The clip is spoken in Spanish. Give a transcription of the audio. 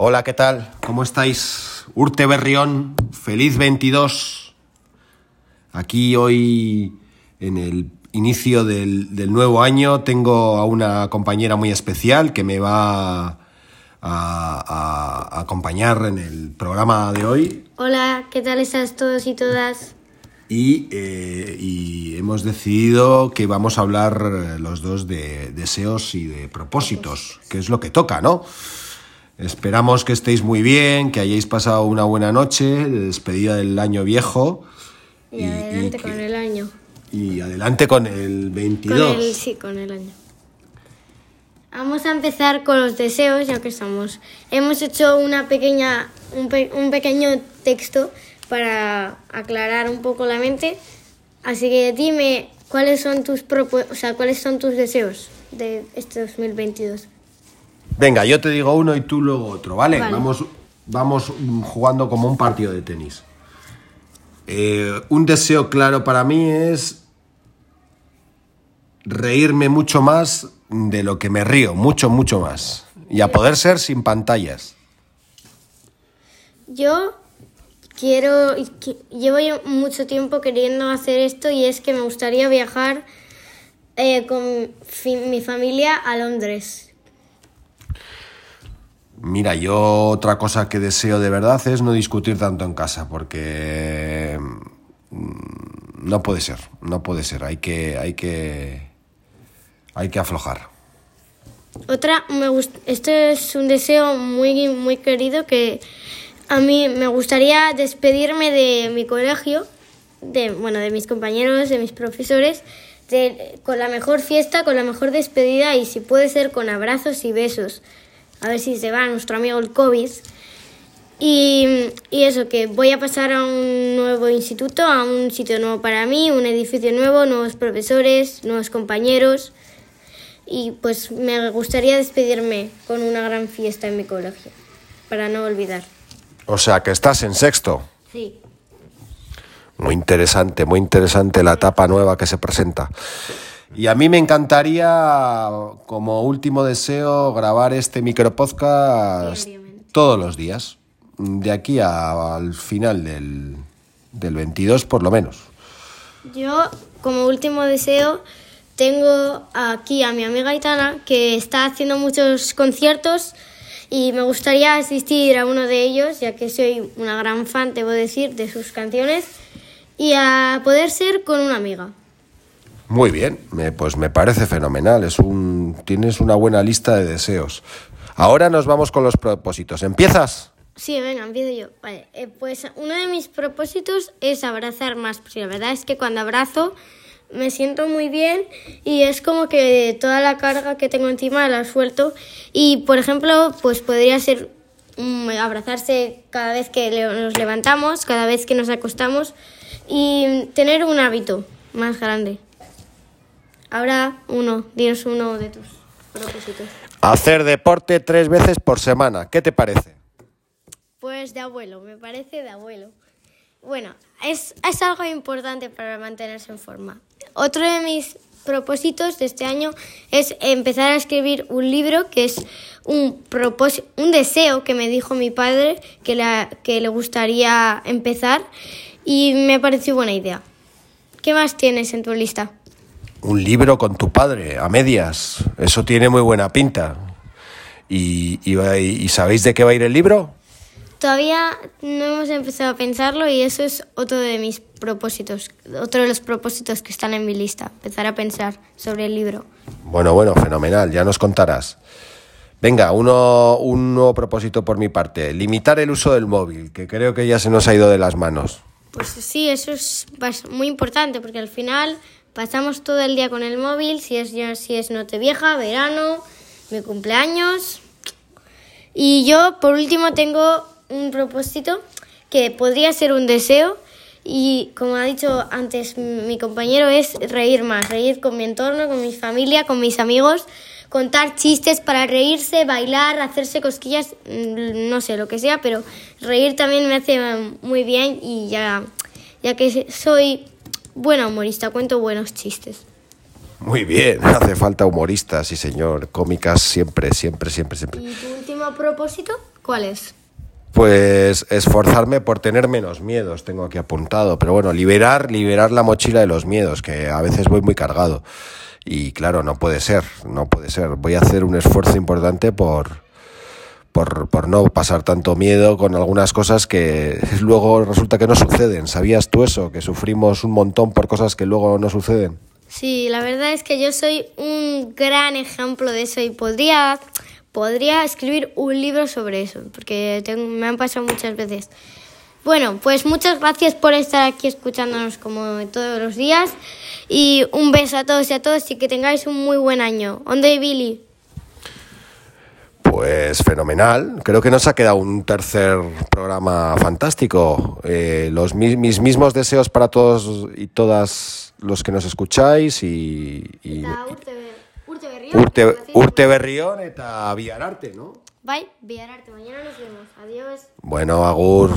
Hola, ¿qué tal? ¿Cómo estáis? Urte Berrión, feliz 22. Aquí hoy, en el inicio del, del nuevo año, tengo a una compañera muy especial que me va a, a- a acompañar en el programa de hoy. Hola, ¿qué tal estás todos y todas? Y, eh, y hemos decidido que vamos a hablar eh, los dos de deseos y de propósitos, que es lo que toca, ¿no? Esperamos que estéis muy bien, que hayáis pasado una buena noche de despedida del año viejo. Y, adelante que- con el año. y adelante con el Con 22. el, sí, con el año. Vamos a empezar con los deseos, ya que estamos. Hemos hecho una pequeña, un, pe- un pequeño texto para aclarar un poco la mente. Así que dime cuáles son tus propo- o sea, cuáles son tus deseos de este 2022. Venga, yo te digo uno y tú luego otro, ¿vale? Vale. Vamos, vamos jugando como un partido de tenis. Eh, un deseo claro para mí es reírme mucho más de lo que me río, mucho, mucho más. Y a poder ser sin pantallas. Yo quiero, llevo mucho tiempo queriendo hacer esto y es que me gustaría viajar eh, con mi familia a Londres. Mira, yo otra cosa que deseo de verdad es no discutir tanto en casa, porque mm, no puede ser, no puede ser. Hay que, hay que, hay que aflojar. Otra, me es un deseo muy, muy querido que a mí me gustaría despedirme de mi colegio, de, bueno, de mis compañeros, de mis profesores, de- con la mejor fiesta, con la mejor despedida y si puede ser con abrazos y besos. A ver si se va nuestro amigo el COVID. Y, y eso, que voy a pasar a un nuevo instituto, a un sitio nuevo para mí, un edificio nuevo, nuevos profesores, nuevos compañeros. Y pues me gustaría despedirme con una gran fiesta en mi colegio, para no olvidar. O sea, que estás en sexto. Sí. Muy interesante, muy interesante la etapa nueva que se presenta. Y a mí me encantaría, como último deseo, grabar este micropodcast Diariamente. todos los días, de aquí a- al final del, del 22 por lo menos. Yo, como último deseo, tengo aquí a mi amiga Itana, que está haciendo muchos conciertos y me gustaría asistir a uno de ellos, ya que soy una gran fan, debo decir, de sus canciones, y a poder ser con una amiga. Muy bien, me- pues me parece fenomenal. Es un, tienes una buena lista de deseos. Ahora nos vamos con los propósitos. ¿Empiezas? Sí, venga, empiezo yo. Vale, eh, pues uno de mis propósitos es abrazar más, porque la verdad es que cuando abrazo me siento muy bien y es como que toda la carga que tengo encima la suelto y, por ejemplo, pues podría ser mm, abrazarse cada vez que nos levantamos, cada vez que nos acostamos y tener un hábito más grande. Ahora uno, dinos uno de tus propósitos. Hacer deporte tres veces por semana. ¿Qué te parece? Pues de abuelo, me parece de abuelo. Bueno, es, es algo importante para mantenerse en forma. Otro de mis propósitos de este año es empezar a escribir un libro que es un, propós- un deseo que me dijo mi padre que, la- que le gustaría empezar y me pareció buena idea. ¿Qué más tienes en tu lista? Un libro con tu padre, a medias. Eso tiene muy buena pinta. ¿Y, y, y sabéis de qué va a ir el libro? Todavía no hemos empezado a pensarlo y eso es otro de mis propósitos, otro de los propósitos que están en mi lista, empezar a pensar sobre el libro. Bueno, bueno, fenomenal, ya nos contarás. Venga, uno, un nuevo propósito por mi parte. Limitar el uso del móvil, que creo que ya se nos ha ido de las manos. Pues sí, eso es muy importante porque al final pasamos todo el día con el móvil, si es, si es Nochevieja, verano, mi cumpleaños. Y yo, por último, tengo un propósito que podría ser un deseo y, como ha dicho antes mi compañero, es reír más, reír con mi entorno, con mi familia, con mis amigos, contar chistes para reírse, bailar, hacerse cosquillas, mm, no sé, lo que sea, pero reír también me hace muy bien y ya, ya que soy buena humorista, cuento buenos chistes. Muy bien, hace falta humoristas, sí señor. Cómicas siempre, siempre, siempre, siempre. ¿Y tu último último propósito, ¿cuál es? Pues esforzarme por tener menos miedos, tengo aquí apuntado. Pero bueno, liberar, liberar la mochila de los miedos, que a veces voy muy cargado. Y claro, no puede ser, no puede ser. Voy a hacer un esfuerzo importante por, por, no pasar tanto miedo con algunas cosas que luego resulta que no suceden. ¿Sabías tú eso? Que sufrimos un montón por cosas que luego no suceden. Sí, la verdad es que yo soy un gran ejemplo de eso y podría, podría escribir un libro sobre eso, porque me han pasado muchas veces. Bueno, pues muchas gracias por estar aquí escuchándonos como todos los días y un beso a todos y a todos y que tengáis un muy buen año. ¿Dónde Billy? Pues fenomenal. Creo que nos ha quedado un tercer programa fantástico. Eh, los mi- mis mismos deseos para todos y todas los que nos escucháis y, y Urte urte, urte berrión eta biararte, ¿no? Bye, Villararte. Mañana nos vemos. Adiós. Bueno, agur.